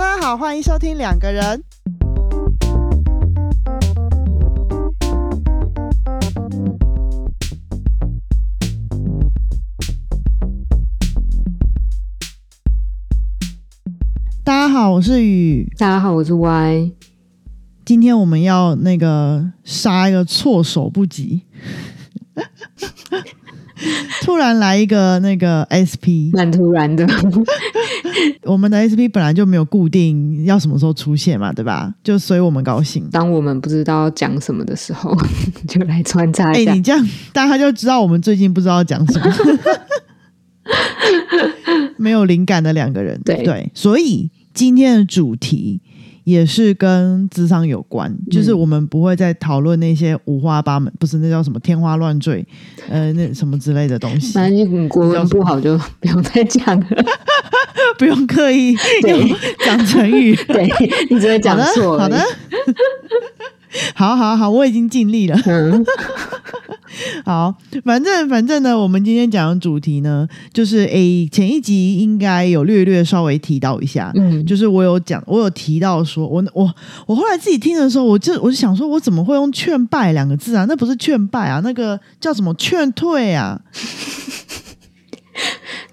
大家好，欢迎收听两个人。大家好，我是雨。大家好，我是 Y。今天我们要那个杀一个措手不及，突然来一个那个 SP，蛮突然的。我们的 SP 本来就没有固定要什么时候出现嘛，对吧？就随我们高兴。当我们不知道讲什么的时候，就来穿插哎、一下。你这样大家就知道我们最近不知道讲什么，没有灵感的两个人。对对，所以今天的主题也是跟智商有关，就是我们不会再讨论那些五花八门，不是那叫什么天花乱坠，呃，那什么之类的东西，反正你国文不好就不用再讲了。不用刻意对讲成语。对你只会讲好的，错好的。好好好，我已经尽力了。嗯，好，反正反正呢，我们今天讲的主题呢，就是诶，前一集应该有略略稍微提到一下，嗯就是我有讲，我有提到说，我我我后来自己听的时候，我就我就想说，我怎么会用劝败两个字啊？那不是劝败啊，那个叫什么劝退啊？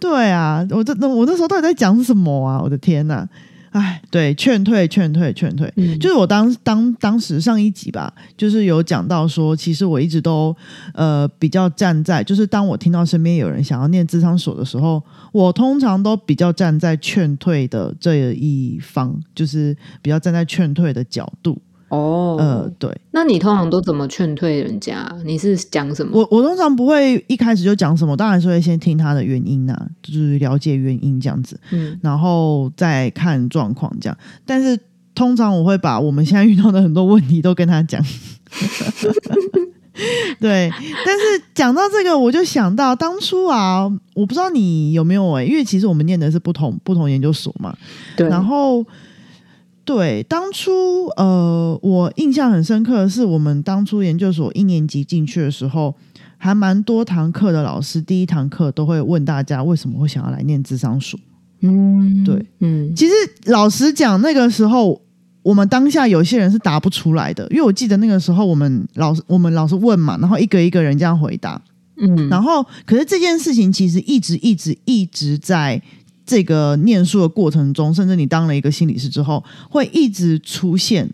对啊，我这那我那时候到底在讲什么啊？我的天呐！哎，对，劝退，劝退，劝退，嗯就是我当当当时上一集吧，就是有讲到说，其实我一直都呃比较站在，就是当我听到身边有人想要念智商所的时候，我通常都比较站在劝退的这一方，就是比较站在劝退的角度。哦，呃，对那你通常都怎么劝退人家？你是讲什么？我我通常不会一开始就讲什么，当然是会先听他的原因呐、就是了解原因这样子。嗯然后再看状况这样。但是通常我会把我们现在遇到的很多问题都跟他讲。对，但是讲到这个，我就想到当初啊，我不知道你有没有哎、因为其实我们念的是不同不同研究所嘛，对，然后对当初呃，我印象很深刻的是，我们当初研究所一年级进去的时候，还蛮多堂课的老师，第一堂课都会问大家为什么会想要来念智商所。嗯，对，嗯其实老实讲，那个时候我们当下有些人是答不出来的，因为我记得那个时候我们老师我们老师问嘛，然后一个一个人这样回答，嗯，然后可是这件事情其实一直一直一直在这个念书的过程中，甚至你当了一个心理师之后，会一直出现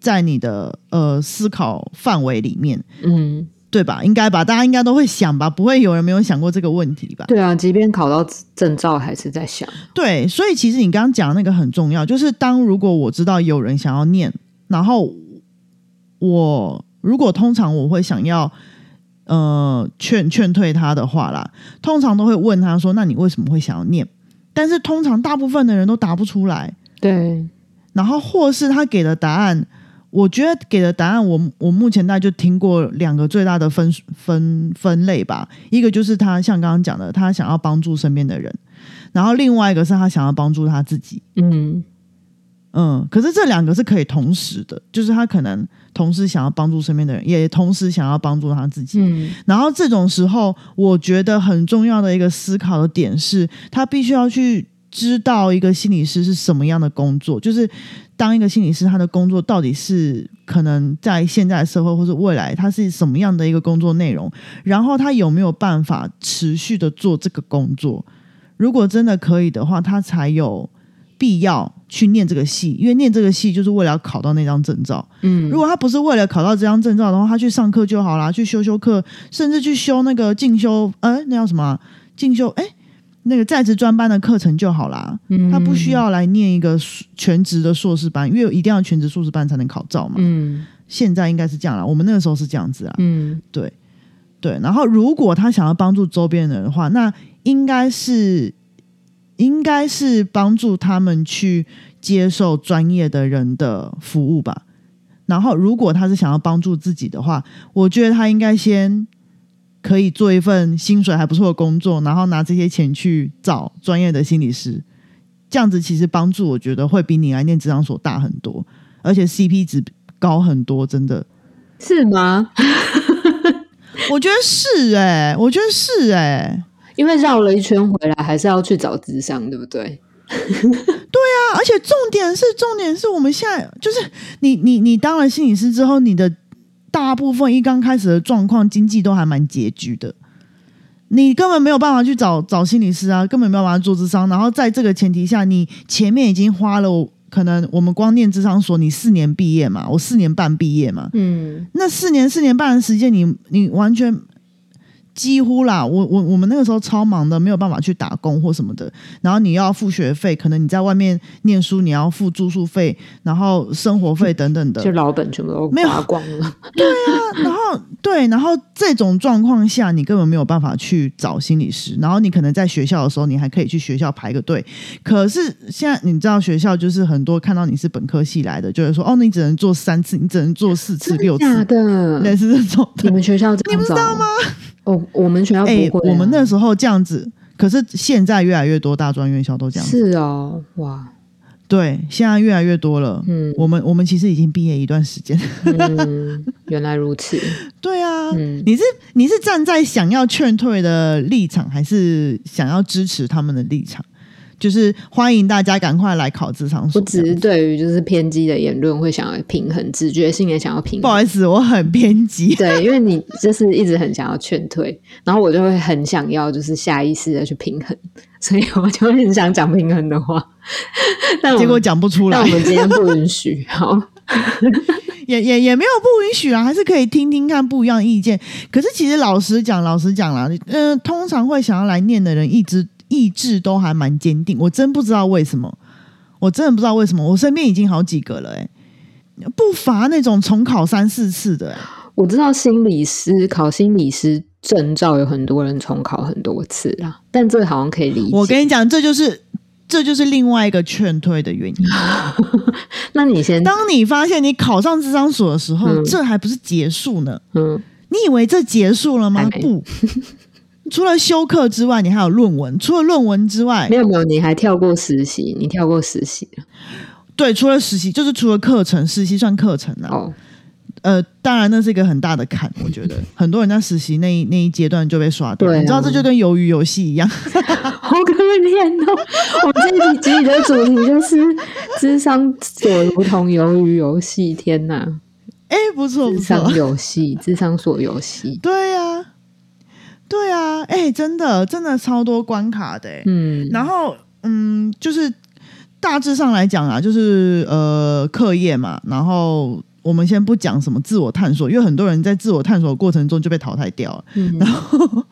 在你的呃思考范围里面，嗯，对吧？应该吧，大家应该都会想吧，不会有人没有想过这个问题吧？对啊，即便考到证照，还是在想，对，所以其实你刚刚讲的那个很重要，就是当如果我知道有人想要念，然后我如果通常我会想要呃劝劝退他的话啦，通常都会问他说：“那你为什么会想要念？”但是通常大部分的人都答不出来，对，然后或是他给的答案，我觉得给的答案我，我目前大概就听过两个最大的分分分类吧。一个就是他像刚刚讲的，他想要帮助身边的人，然后另外一个是他想要帮助他自己。嗯嗯，可是这两个是可以同时的，就是他可能同时想要帮助身边的人，也同时想要帮助他自己。嗯然后这种时候，我觉得很重要的一个思考的点是，他必须要去知道一个心理师是什么样的工作，就是当一个心理师，他的工作到底是可能在现在的社会或是未来，他是什么样的一个工作内容，然后他有没有办法持续的做这个工作。如果真的可以的话，他才有必要去念这个系，因为念这个系就是为了要考到那张证照。嗯，如果他不是为了考到这张证照的话，他去上课就好啦，去修修课，甚至去修那个进修，呃，那叫什么啊进修？哎，那个在职专班的课程就好啦。嗯他不需要来念一个全职的硕士班，因为一定要全职硕士班才能考照嘛。嗯现在应该是这样啦，我们那个时候是这样子啊。嗯对对，然后如果他想要帮助周边人的话，那应该是应该是帮助他们去接受专业的人的服务吧。然后，如果他是想要帮助自己的话，我觉得他应该先可以做一份薪水还不错的工作，然后拿这些钱去找专业的心理师。这样子其实帮助我觉得会比你来念职场所大很多，而且 CP 值高很多，真的。是吗？我觉得是哎、我觉得是哎、因为绕了一圈回来，还是要去找智商，对不对？对，啊，而且重点是，重点是我们现在就是你你你当了心理师之后，你的大部分一刚开始的状况，经济都还蛮拮据的，你根本没有办法去找找心理师啊，根本没有办法做智商。然后在这个前提下，你前面已经花了可能我们光念智商所，你四年毕业嘛，我四年半毕业嘛，嗯，那四年四年半的时间，你你完全。几乎啦，我我我们那个时候超忙的，没有办法去打工或什么的。然后你要付学费，可能你在外面念书，你要付住宿费，然后生活费等等的，就老本全部都花光了。对啊，然后对，然后这种状况下，你根本没有办法去找心理师。然后你可能在学校的时候，你还可以去学校排个队。可是现在你知道，学校就是很多看到你是本科系来的，就是说哦，你只能做三次，你只能做四次、六次的，类似这种。你们学校你不知道吗？哦，我们学校不会。我们那时候这样子，可是现在越来越多大专院校都这样。是哦，哇，对，现在越来越多了。嗯，我们我们其实已经毕业一段时间。嗯，原来如此。对啊，你是你是站在想要劝退的立场，还是想要支持他们的立场？就是欢迎大家赶快来考智商我只是对于就是偏激的言论会想要平衡，直觉性也想要平衡。不好意思，我很偏激。对，因为你就是一直很想要劝退，然后我就会很想要就是下意识的去平衡，所以我就很想讲平衡的话，但结果讲不出来。但我们今天不允许，好，也也也没有不允许啊，还是可以听听看不一样的意见。可是其实老实讲，老实讲啦，嗯，通常会想要来念的人，一直。意志都还蛮坚定，我真不知道为什么，我真的不知道为什么，我身边已经好几个了，哎，不乏那种重考三四次的。我知道心理师考心理师证照有很多人重考很多次啦，但这好像可以理解。我跟你讲，这就是这就是另外一个劝退的原因。那你先，当你发现你考上智商所的时候，这还不是结束呢？嗯，你以为这结束了吗？不。除了修课之外，你还有论文。除了论文之外，没有没有，你还跳过实习，你跳过实习对，除了实习，就是除了课程，实习算课程啊。哦。呃，当然那是一个很大的坎，我觉得 很多人在实习那一那一阶段就被刷掉。你知道这就跟鱿鱼游戏一样，好可怜哦。我们这一集的主题就是 智商所如同鱿鱼游戏，天哪！哎，不错不错，智商游戏，智商所游戏，对呀。对啊，哎，真的，真的超多关卡的，嗯，然后，嗯，就是大致上来讲啊，就是呃，课业嘛，然后我们先不讲什么自我探索，因为很多人在自我探索过程中就被淘汰掉了，嗯，然后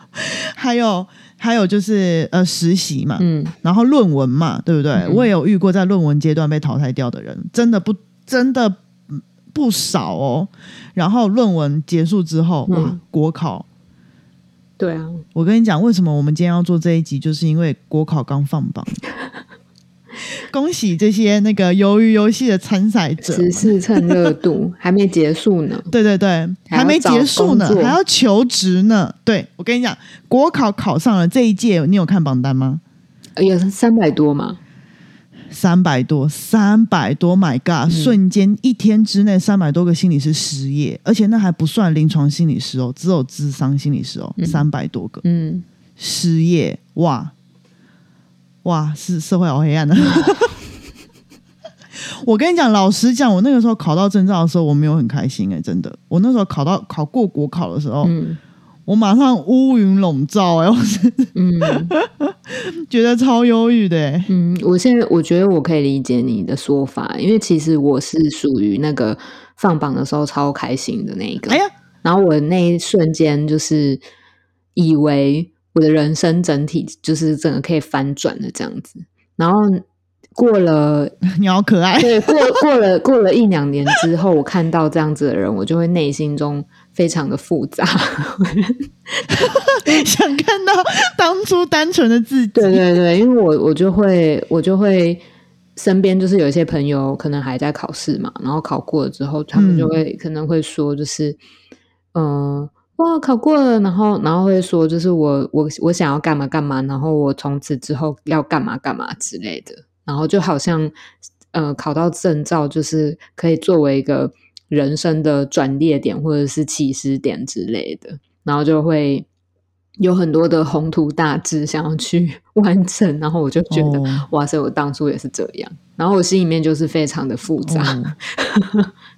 还有还有就是呃，实习嘛，嗯，然后论文嘛，对不对？我也有遇过在论文阶段被淘汰掉的人，真的不真的不少哦。然后论文结束之后，哇，国考。对啊，我跟你讲，为什么我们今天要做这一集，就是因为国考刚放榜，恭喜这些那个鱿鱼游戏的参赛者，只是趁热度，还没结束呢。对对对，还没结束呢，还要求职呢。对我跟你讲，国考考上了这一届，你有看榜单吗？有三百多吗？三百多，三百多，My God！瞬间一天之内，三百多个心理师失业，而且那还不算临床心理师哦，只有智商心理师哦，三百多个，嗯，失业，哇，哇，是社会好黑暗的。我跟你讲，老实讲，我那个时候考到证照的时候，我没有很开心哎，真的，我那时候考到考过国考的时候，嗯。我马上乌云笼罩，哎，我 是嗯，觉得超忧郁的，嗯，我现在我觉得我可以理解你的说法，因为其实我是属于那个放榜的时候超开心的那一个，哎呀，然后我那一瞬间就是以为我的人生整体就是整个可以翻转的这样子，然后。过了，你好可爱。对，过过了过了一两年之后，我看到这样子的人，我就会内心中非常的复杂，想看到当初单纯的自己。对对对，因为我我就会我就会身边就是有一些朋友可能还在考试嘛，然后考过了之后，他们就会可能会说，就是嗯哇考过了，然后然后会说，就是我我我想要干嘛干嘛，然后我从此之后要干嘛干嘛之类的。然后就好像，呃，考到证照就是可以作为一个人生的转捩点或者是起始点之类的，然后就会有很多的宏图大志想要去 完成，然后我就觉得，哦哇塞，我当初也是这样，然后我心里面就是非常的复杂。哦，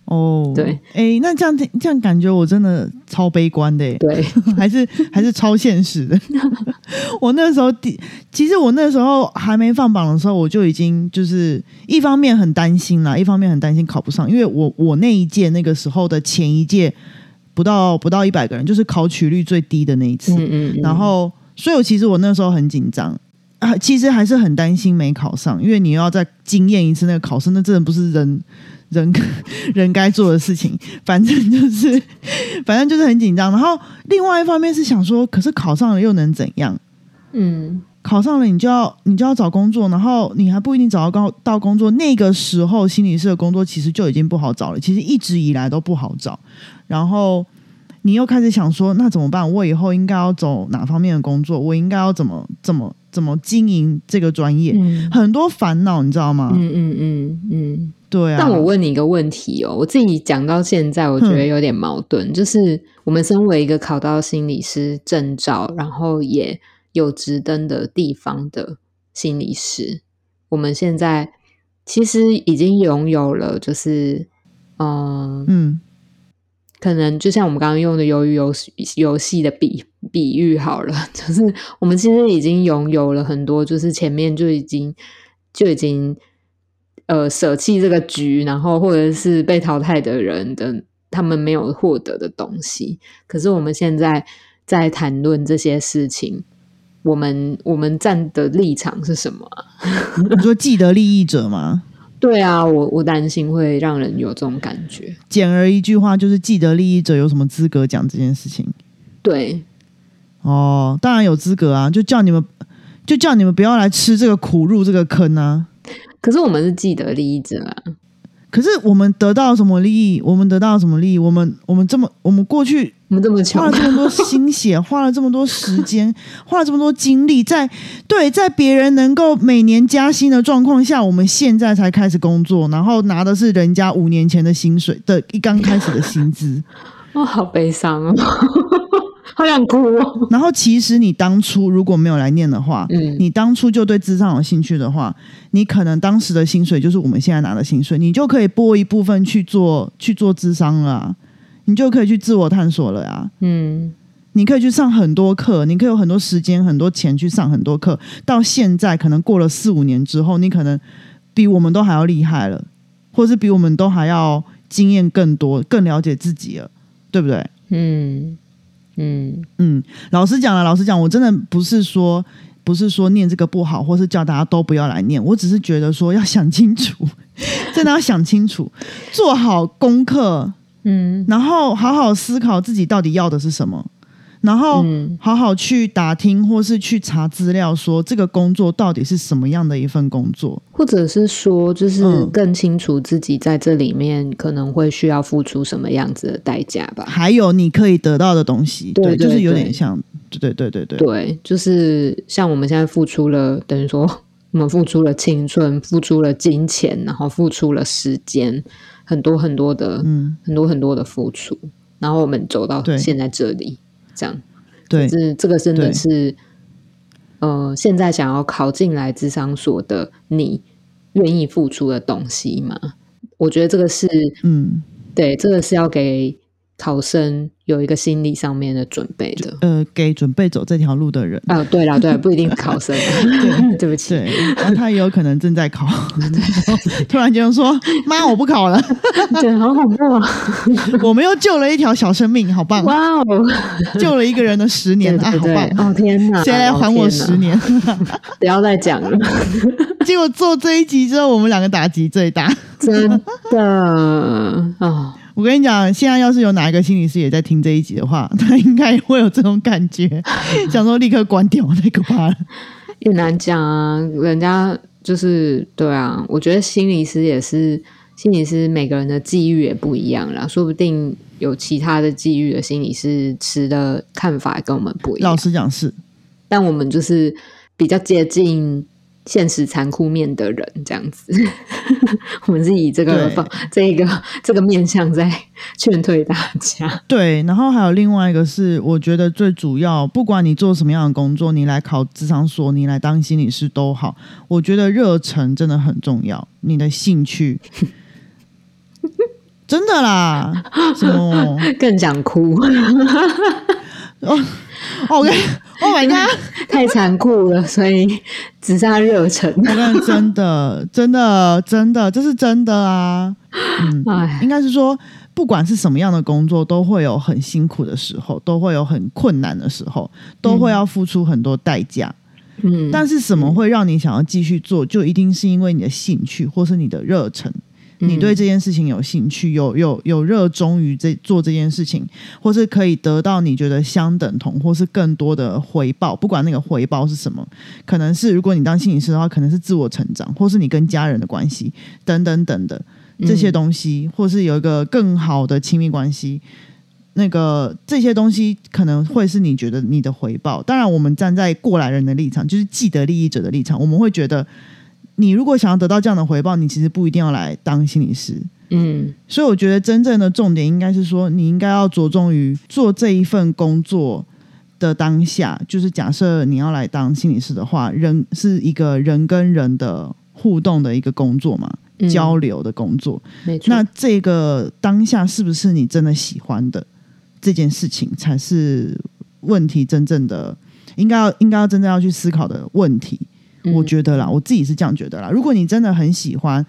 对，哎，那这样这样感觉我真的超悲观的耶，对，还是还是超现实的。我那时候第，其实我那时候还没放榜的时候，我就已经就是一方面很担心啦，一方面很担心考不上，因为我我那一届那个时候的前一届不到不到一百个人，就是考取率最低的那一次。嗯嗯，嗯。然后，所以我其实我那时候很紧张。啊，其实还是很担心没考上，因为你要再经验一次那个考试，那真的不是人人 人该做的事情。反正就是，反正就是很紧张。然后另外一方面是想说，可是考上了又能怎样？嗯考上了你就要你就要找工作，然后你还不一定找到高到工作。那个时候心理师的工作其实就已经不好找了，其实一直以来都不好找。然后你又开始想说，那怎么办？我以后应该要走哪方面的工作？我应该要怎么怎么怎么经营这个专业？嗯很多烦恼，你知道吗？嗯嗯嗯嗯。对啊。但我问你一个问题哦，我自己讲到现在，我觉得有点矛盾，就是我们身为一个考到心理师证照，然后也有职登的地方的心理师，我们现在其实已经拥有了，就是嗯，嗯可能就像我们刚刚用的鱿鱼游戏游戏的比比喻好了，就是我们其实已经拥有了很多，就是前面就已经就已经呃舍弃这个局，然后或者是被淘汰的人的他们没有获得的东西。可是我们现在在谈论这些事情，我们我们站的立场是什么啊？你说既得利益者吗？对啊，我我担心会让人有这种感觉。简而一句话就是，既得利益者有什么资格讲这件事情？对，哦，当然有资格啊，就叫你们就叫你们不要来吃这个苦，入这个坑啊。可是我们是既得利益者啊。可是我们得到什么利益？我们得到什么利益？我们我们这么我们过去我们这么穷花了，这么多心血，花了这么多时间，花了这么多精力，在对在别人能够每年加薪的状况下，我们现在才开始工作，然后拿的是人家五年前的薪水的一刚开始的薪资。哦，好悲伤哦，好想哭哦。然后其实你当初如果没有来念的话，嗯你当初就对智商有兴趣的话，你可能当时的薪水就是我们现在拿的薪水，你就可以拨一部分去做去做智商了啊、你就可以去自我探索了呀、嗯你可以去上很多课，你可以有很多时间、很多钱去上很多课。到现在，可能过了四五年之后，你可能比我们都还要厉害了，或是比我们都还要经验更多、更了解自己了，对不对？嗯嗯。嗯，老实讲了，老实讲，我真的不是说不是说念这个不好，或是叫大家都不要来念，我只是觉得说要想清楚，真的要想清楚，做好功课，嗯。然后好好思考自己到底要的是什么，然后嗯。好好去打听或是去查资料，说这个工作到底是什么样的一份工作。或者是说，就是嗯。更清楚自己在这里面可能会需要付出什么样子的代价吧。还有你可以得到的东西，对对就是有对点像，对对对对对，对，就是像我们现在付出了，等于说我们付出了青春，付出了金钱，然后付出了时间，很多很多的，嗯，很多很多的付出，然后我们走到对。现在这里，这样。对是这个真的是，呃，现在想要考进来智商所的你，愿意付出的东西吗？我觉得这个是嗯。对，这个是要给考生有一个心理上面的准备的。呃，给准备走这条路的人，啊，对啦，对啦，不一定是考生，对不起，对，然后他也有可能正在考，突然间说：“妈，我不考了，对，好恐怖啊！我们又救了一条小生命，好棒！哇哦，救了一个人的十年啊，对对对，好棒！哦天哪，谁来还我十年？年？”不要再讲了，结果做这一集之后，我们两个打击最大。真的哦，我跟你讲，现在要是有哪一个心理师也在听这一集的话，他应该也会有这种感觉，想说立刻关掉，太可怕了。也难讲啊，人家就是对啊，我觉得心理师也是。心理师每个人的际遇也不一样啦，说不定有其他的际遇的心理师持的看法跟我们不一样老。实讲是，但我们就是比较接近现实残酷面的人，这样子。我们是以这个对方这个这个面向在劝退大家。对，然后还有另外一个是，我觉得最主要，不管你做什么样的工作，你来考职场所，你来当心理师都好，我觉得热忱真的很重要，你的兴趣。真的啦，什么？更想哭，哦，我跟，Oh my god！太残酷了，所以只剩下热忱。我跟 真的，真的，真的，这是真的啊。嗯，哎，应该是说，不管是什么样的工作，都会有很辛苦的时候，都会有很困难的时候，都会要付出很多代价。嗯，但是什么会让你想要继续做？就一定是因为你的兴趣，或是你的热忱。你对这件事情有兴趣，有有有热衷于这做这件事情，或是可以得到你觉得相等同，或是更多的回报。不管那个回报是什么，可能是如果你当心理师的话，可能是自我成长，或是你跟家人的关系等等等的这些东西，或是有一个更好的亲密关系。那个这些东西可能会是你觉得你的回报。当然，我们站在过来人的立场，就是既得利益者的立场，我们会觉得。你如果想要得到这样的回报，你其实不一定要来当心理师。嗯，所以我觉得真正的重点应该是说，你应该要着重于做这一份工作的当下。就是假设你要来当心理师的话，人是一个人跟人的互动的一个工作嘛，嗯交流的工作。没错。那这个当下是不是你真的喜欢的这件事情，才是问题真正的应该要应该要真正要去思考的问题。我觉得啦，我自己是这样觉得啦。如果你真的很喜欢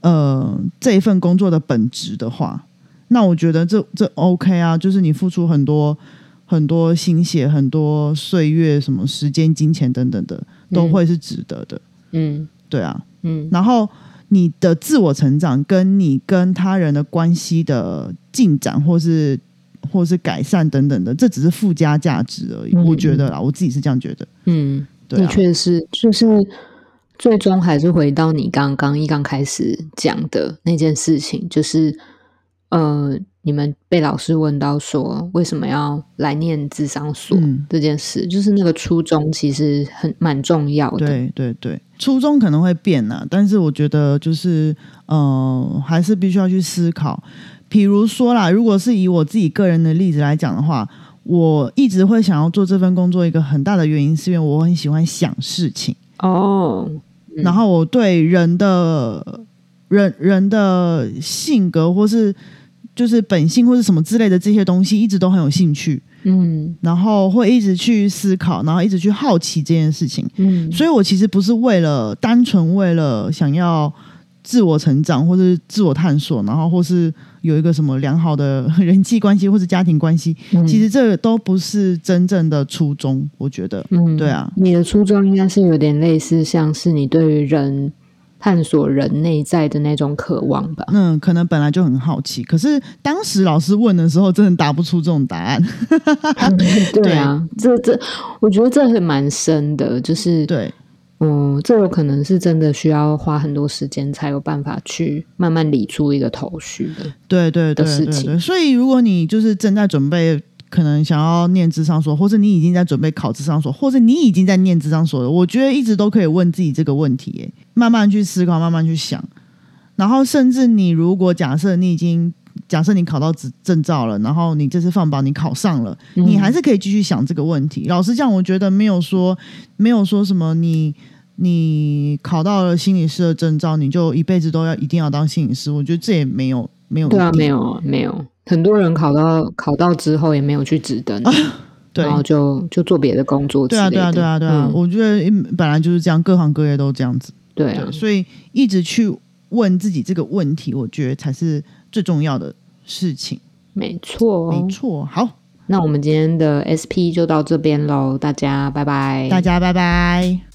呃这一份工作的本质的话，那我觉得这这 OK 啊，就是你付出很多很多心血、很多岁月、什么时间、金钱等等的，都会是值得的。嗯对啊，嗯然后你的自我成长跟你跟他人的关系的进展，或是或是改善等等的，这只是附加价值而已。嗯我觉得啦，我自己是这样觉得。嗯，的确是，就是最终还是回到你刚刚一刚开始讲的那件事情，就是呃，你们被老师问到说为什么要来念智商所嗯这件事，就是那个初衷其实很蛮重要的。对对对，初衷可能会变呐、但是我觉得就是呃，还是必须要去思考。比如说啦，如果是以我自己个人的例子来讲的话，我一直会想要做这份工作，一个很大的原因是因为我很喜欢想事情。哦，嗯。然后我对人的人人的性格，或是就是本性，或是什么之类的这些东西，一直都很有兴趣，嗯。然后会一直去思考，然后一直去好奇这件事情。嗯，所以我其实不是为了单纯为了想要自我成长，或是自我探索，然后或是有一个什么良好的人际关系或是家庭关系，嗯其实这都不是真正的初衷。我觉得，嗯对啊，你的初衷应该是有点类似，像是你对于人探索人内在的那种渴望吧。嗯，可能本来就很好奇，可是当时老师问的时候，真的答不出这种答案。对啊，这这，我觉得这是蛮深的，就是对，嗯，这有可能是真的需要花很多时间才有办法去慢慢理出一个头绪的。对对对的事情对对，所以如果你就是正在准备，可能想要念智商所，或者你已经在准备考智商所，或者你已经在念智商所了，我觉得一直都可以问自己这个问题，耶，慢慢去思考，慢慢去想，然后甚至你如果假设你已经。假设你考到执证照了，然后你这次放榜你考上了，嗯你还是可以继续想这个问题。老实讲，我觉得没有说没有说什么你你考到了心理师的证照，你就一辈子都要一定要当心理师。我觉得这也没有没有对啊，没有啊，没有，很多人考到考到之后也没有去指灯，对然后就就做别的工作之对啊，类的。对啊，对啊，对啊，嗯我觉得嗯本来就是这样，各行各业都这样子。对啊对，，所以一直去问自己这个问题，我觉得才是最重要的事情。没错，没。错，好，那我们今天的 SP 就到这边喽，大家拜拜。大家拜拜。